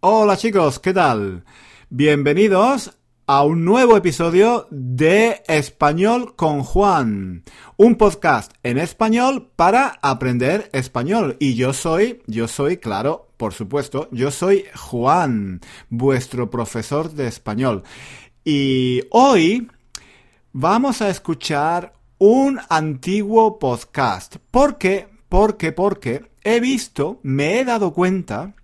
Hola chicos, ¿qué tal? Bienvenidos a un nuevo episodio de Español con Juan, un podcast en español para aprender español. Y yo soy, yo soy, claro, por supuesto, yo soy Juan, vuestro profesor de español. Y hoy vamos a escuchar un antiguo podcast. ¿Por qué? Porque, porque he visto, me he dado cuenta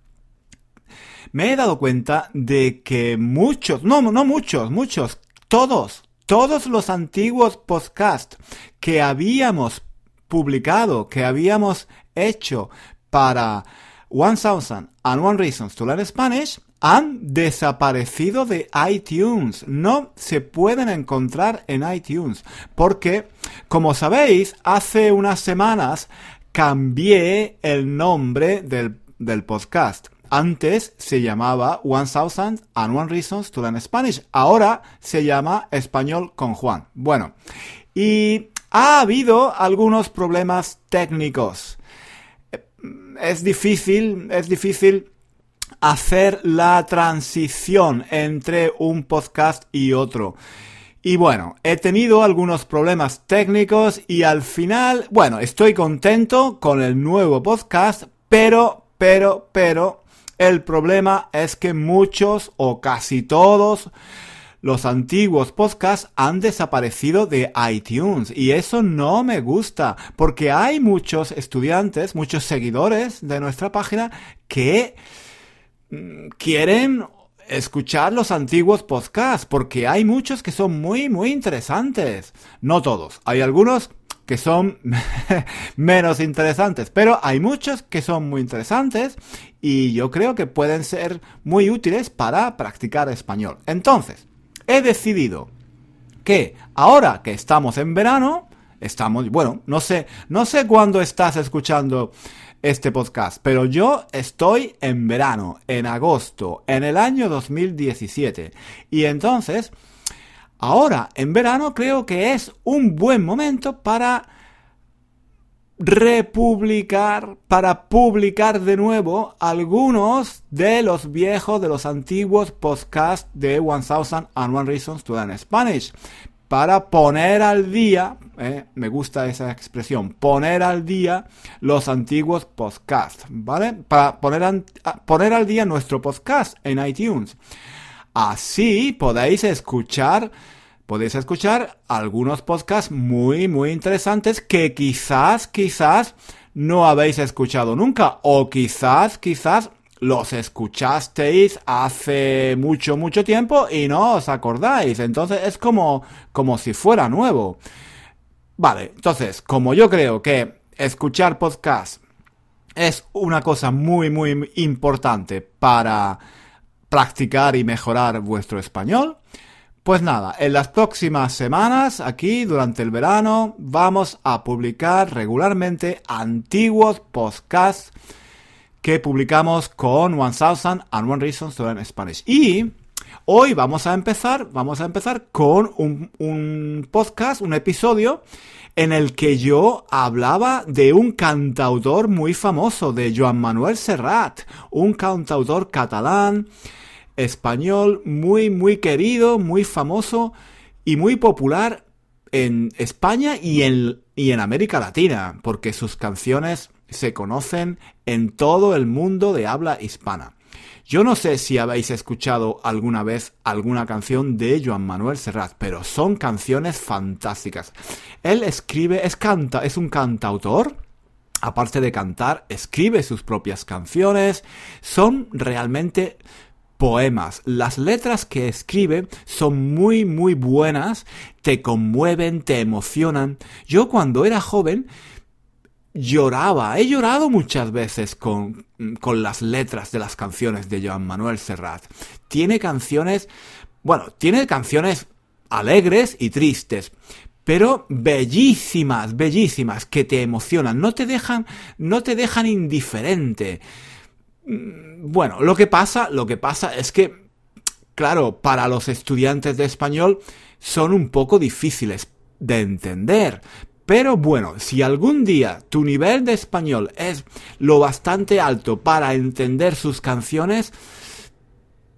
me he dado cuenta de que muchos, no, no muchos, muchos, todos, todos los antiguos podcasts que habíamos publicado, que habíamos hecho para One Thousand and One Reasons to Learn Spanish, han desaparecido de iTunes. No se pueden encontrar en iTunes. Porque, como sabéis, hace unas semanas cambié el nombre del, del podcast. Antes se llamaba One Thousand and One Reasons to Learn Spanish. Ahora se llama Español con Juan. Bueno, y ha habido algunos problemas técnicos. Es difícil, es difícil hacer la transición entre un podcast y otro. Y bueno, he tenido algunos problemas técnicos y al final, bueno, estoy contento con el nuevo podcast, pero, pero, pero, el problema es que muchos o casi todos los antiguos podcasts han desaparecido de iTunes y eso no me gusta porque hay muchos estudiantes, muchos seguidores de nuestra página que mm, quieren escuchar los antiguos podcasts porque hay muchos que son muy muy interesantes. No todos, hay algunos que son menos interesantes, pero hay muchos que son muy interesantes y yo creo que pueden ser muy útiles para practicar español. Entonces, he decidido que ahora que estamos en verano, estamos, bueno, no sé, no sé cuándo estás escuchando este podcast, pero yo estoy en verano, en agosto, en el año 2017. Y entonces, ahora en verano creo que es un buen momento para republicar, para publicar de nuevo algunos de los viejos, de los antiguos podcasts de 1001 Reasons to Learn Spanish. Para poner al día, eh, me gusta esa expresión, poner al día los antiguos podcasts, ¿vale? Para poner al día nuestro podcast en iTunes. Así podéis escuchar podéis escuchar algunos podcasts muy, muy interesantes que quizás, quizás no habéis escuchado nunca o quizás, quizás los escuchasteis hace mucho, mucho tiempo y no os acordáis. Entonces es como, como si fuera nuevo. Vale, entonces, como yo creo que escuchar podcasts es una cosa muy, muy importante para practicar y mejorar vuestro español, pues nada, en las próximas semanas, aquí durante el verano, vamos a publicar regularmente antiguos podcasts que publicamos con 1000 and One Reasons to Learn Spanish. Y hoy vamos a empezar, vamos a empezar con un, podcast, un episodio en el que yo hablaba de un cantautor muy famoso, de Joan Manuel Serrat, un cantautor catalán español muy, muy querido, muy famoso y muy popular en España y en, y en América Latina, porque sus canciones se conocen en todo el mundo de habla hispana. Yo no sé si habéis escuchado alguna vez alguna canción de Joan Manuel Serrat, pero son canciones fantásticas. Él escribe, es canta, es un cantautor, aparte de cantar, escribe sus propias canciones, son realmente poemas. Las letras que escribe son muy, muy buenas, te conmueven, te emocionan. Yo cuando era joven lloraba, he llorado muchas veces con, con las letras de las canciones de Joan Manuel Serrat. Tiene canciones, bueno, tiene canciones alegres y tristes, pero bellísimas, bellísimas, que te emocionan, no te dejan, no te dejan indiferente. Mm, bueno, lo que pasa, lo que pasa es que, claro, para los estudiantes de español son un poco difíciles de entender. Pero bueno, si algún día tu nivel de español es lo bastante alto para entender sus canciones,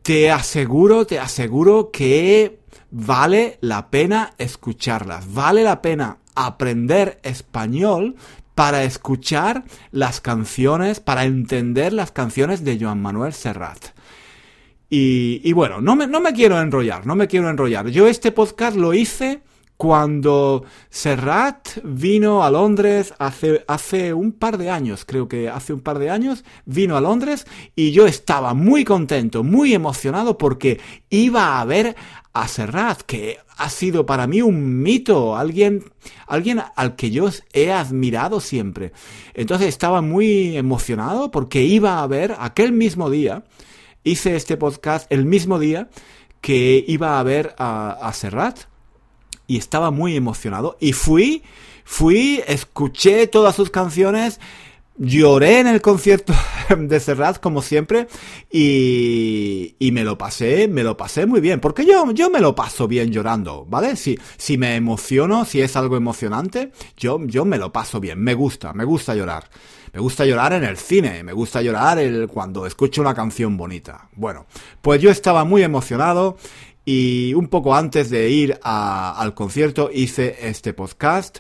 te aseguro, te aseguro que vale la pena escucharlas, vale la pena aprender español para escuchar las canciones, para entender las canciones de Joan Manuel Serrat. Y, bueno, no me, no me quiero enrollar, no me quiero enrollar. Yo este podcast lo hice cuando Serrat vino a Londres hace, hace un par de años, creo que hace un par de años, vino a Londres y yo estaba muy contento, muy emocionado porque iba a ver a Serrat, que ha sido para mí un mito, alguien, alguien al que yo he admirado siempre. Entonces estaba muy emocionado porque iba a ver aquel mismo día, hice este podcast el mismo día que iba a ver a, a Serrat y estaba muy emocionado. Y fui, fui, escuché todas sus canciones, lloré en el concierto de Serrat como siempre y, y, me lo pasé, me lo pasé muy bien, porque yo, yo me lo paso bien llorando, ¿vale? Si, si me emociono, si es algo emocionante, yo, yo me lo paso bien, me gusta, me gusta llorar. Me gusta llorar en el cine, me gusta llorar el, cuando escucho una canción bonita. Bueno, pues yo estaba muy emocionado y un poco antes de ir al concierto hice este podcast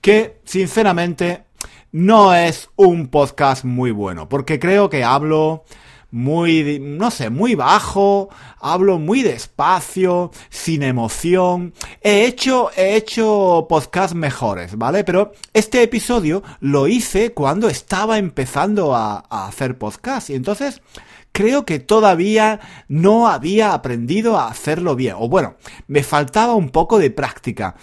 que sinceramente no es un podcast muy bueno porque creo que hablo muy, no sé, muy bajo, hablo muy despacio, sin emoción. He hecho, he hecho podcasts mejores, ¿vale? Pero este episodio lo hice cuando estaba empezando a, hacer podcast y entonces creo que todavía no había aprendido a hacerlo bien. O bueno, me faltaba un poco de práctica.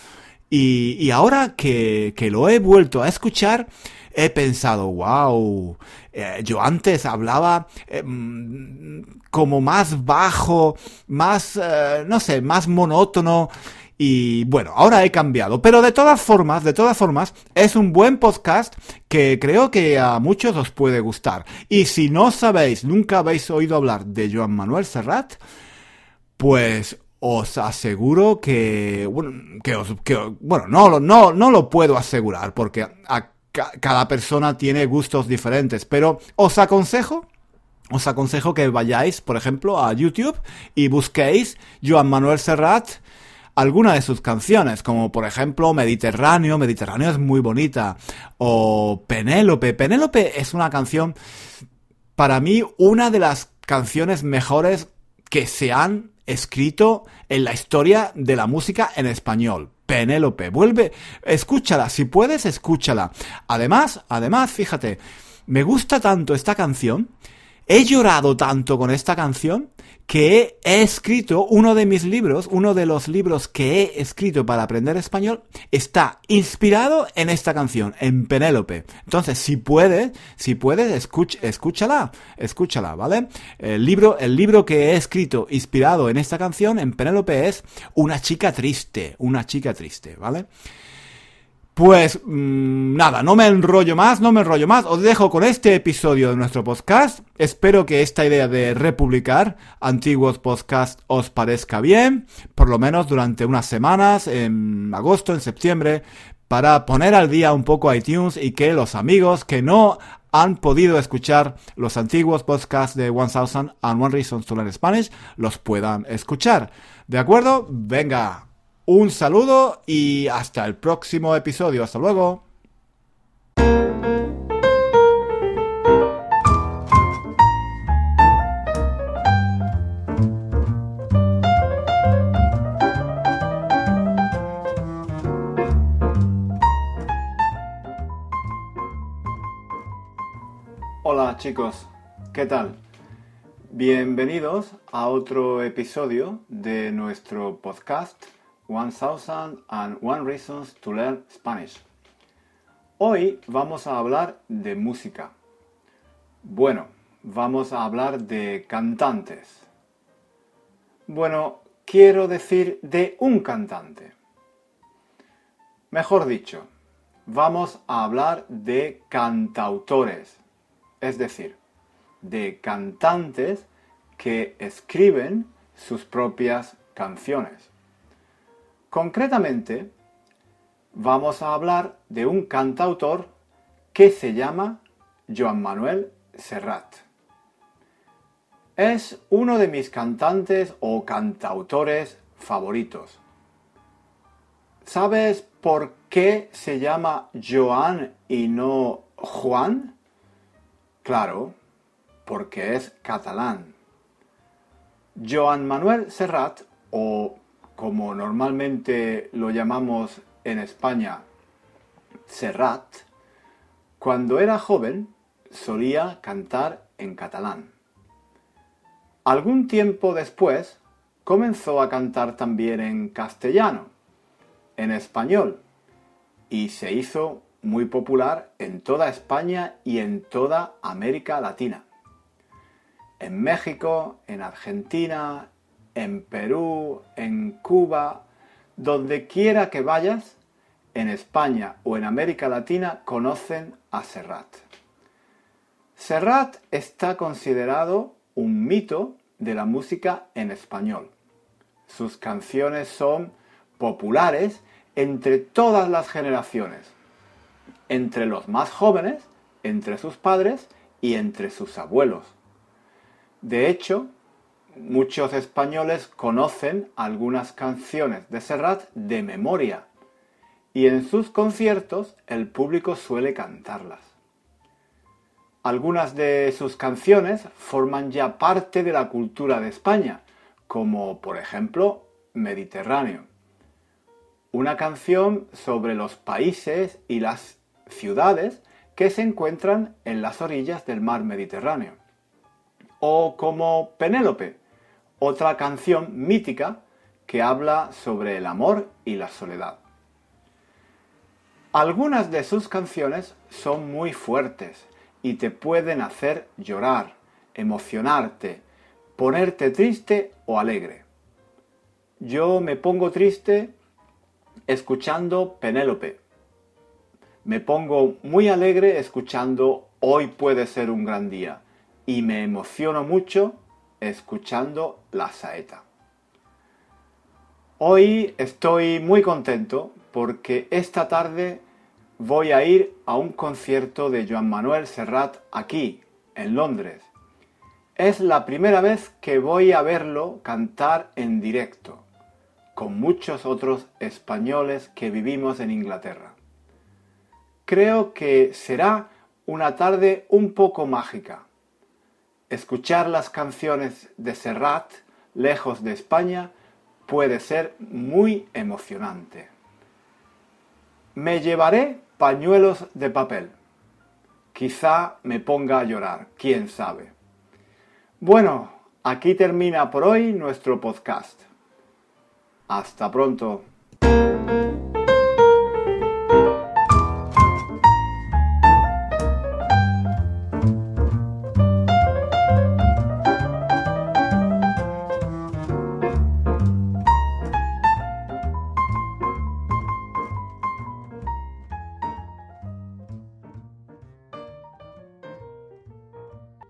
Y, ahora que, lo he vuelto a escuchar, he pensado, wow, eh, yo antes hablaba eh, mm, como más bajo, más, eh, no sé, más monótono. Y bueno, ahora he cambiado. Pero de todas formas, de todas formas, es un buen podcast que creo que a muchos os puede gustar. Y si no sabéis, nunca habéis oído hablar de Joan Manuel Serrat, pues os aseguro que, bueno, que os, que, bueno, no, no, no lo puedo asegurar porque cada persona tiene gustos diferentes, pero os aconsejo os aconsejo que vayáis, por ejemplo, a YouTube y busquéis Joan Manuel Serrat alguna de sus canciones, como por ejemplo Mediterráneo, Mediterráneo es muy bonita, o Penélope. Penélope es una canción, para mí, una de las canciones mejores que se han escrito en la historia de la música en español. Penélope, vuelve, escúchala, si puedes, escúchala. Además, además, fíjate, me gusta tanto esta canción, he llorado tanto con esta canción, que he escrito uno de mis libros, uno de los libros que he escrito para aprender español, está inspirado en esta canción, en Penélope. Entonces, si puedes, si puedes, escúchala, escúchala, ¿vale? El libro, el libro que he escrito inspirado en esta canción, en Penélope, es Una chica triste, una chica triste, ¿vale? Pues mm, nada, no me enrollo más, no me enrollo más. Os dejo con este episodio de nuestro podcast. Espero que esta idea de republicar antiguos podcasts os parezca bien, por lo menos durante unas semanas, en agosto, en septiembre, para poner al día un poco iTunes y que los amigos que no han podido escuchar los antiguos podcasts de 1000 and One Reasons to Learn Spanish los puedan escuchar. ¿De acuerdo? Venga, un saludo y hasta el próximo episodio. Hasta luego. Hola chicos, ¿qué tal? Bienvenidos a otro episodio de nuestro podcast 1001 Reasons to Learn Spanish. Hoy vamos a hablar de música. Bueno, vamos a hablar de cantantes. Bueno, quiero decir de un cantante. Mejor dicho, vamos a hablar de cantautores, es decir, de cantantes que escriben sus propias canciones. Concretamente, vamos a hablar de un cantautor que se llama Joan Manuel Serrat. Es uno de mis cantantes o cantautores favoritos. ¿Sabes por qué se llama Joan y no Juan? Claro, porque es catalán. Joan Manuel Serrat, o como normalmente lo llamamos en España, Serrat, cuando era joven solía cantar en catalán. Algún tiempo después comenzó a cantar también en castellano, en español, y se hizo muy popular en toda España y en toda América Latina. En México, en Argentina, en Perú, en Cuba, donde quiera que vayas, en España o en América Latina conocen a Serrat. Serrat está considerado un mito de la música en español. Sus canciones son populares entre todas las generaciones, entre los más jóvenes, entre sus padres y entre sus abuelos. De hecho, muchos españoles conocen algunas canciones de Serrat de memoria y en sus conciertos el público suele cantarlas. Algunas de sus canciones forman ya parte de la cultura de España, como por ejemplo Mediterráneo. Una canción sobre los países y las ciudades que se encuentran en las orillas del mar Mediterráneo. O como Penélope, otra canción mítica que habla sobre el amor y la soledad. Algunas de sus canciones son muy fuertes y te pueden hacer llorar, emocionarte, ponerte triste o alegre. Yo me pongo triste escuchando Penélope. Me pongo muy alegre escuchando Hoy puede ser un gran día. Y me emociono mucho escuchando La Saeta. Hoy estoy muy contento porque esta tarde voy a ir a un concierto de Joan Manuel Serrat aquí, en Londres. Es la primera vez que voy a verlo cantar en directo, con muchos otros españoles que vivimos en Inglaterra. Creo que será una tarde un poco mágica. Escuchar las canciones de Serrat lejos de España puede ser muy emocionante. Me llevaré pañuelos de papel. Quizá me ponga a llorar, quién sabe. Bueno, aquí termina por hoy nuestro podcast. Hasta pronto.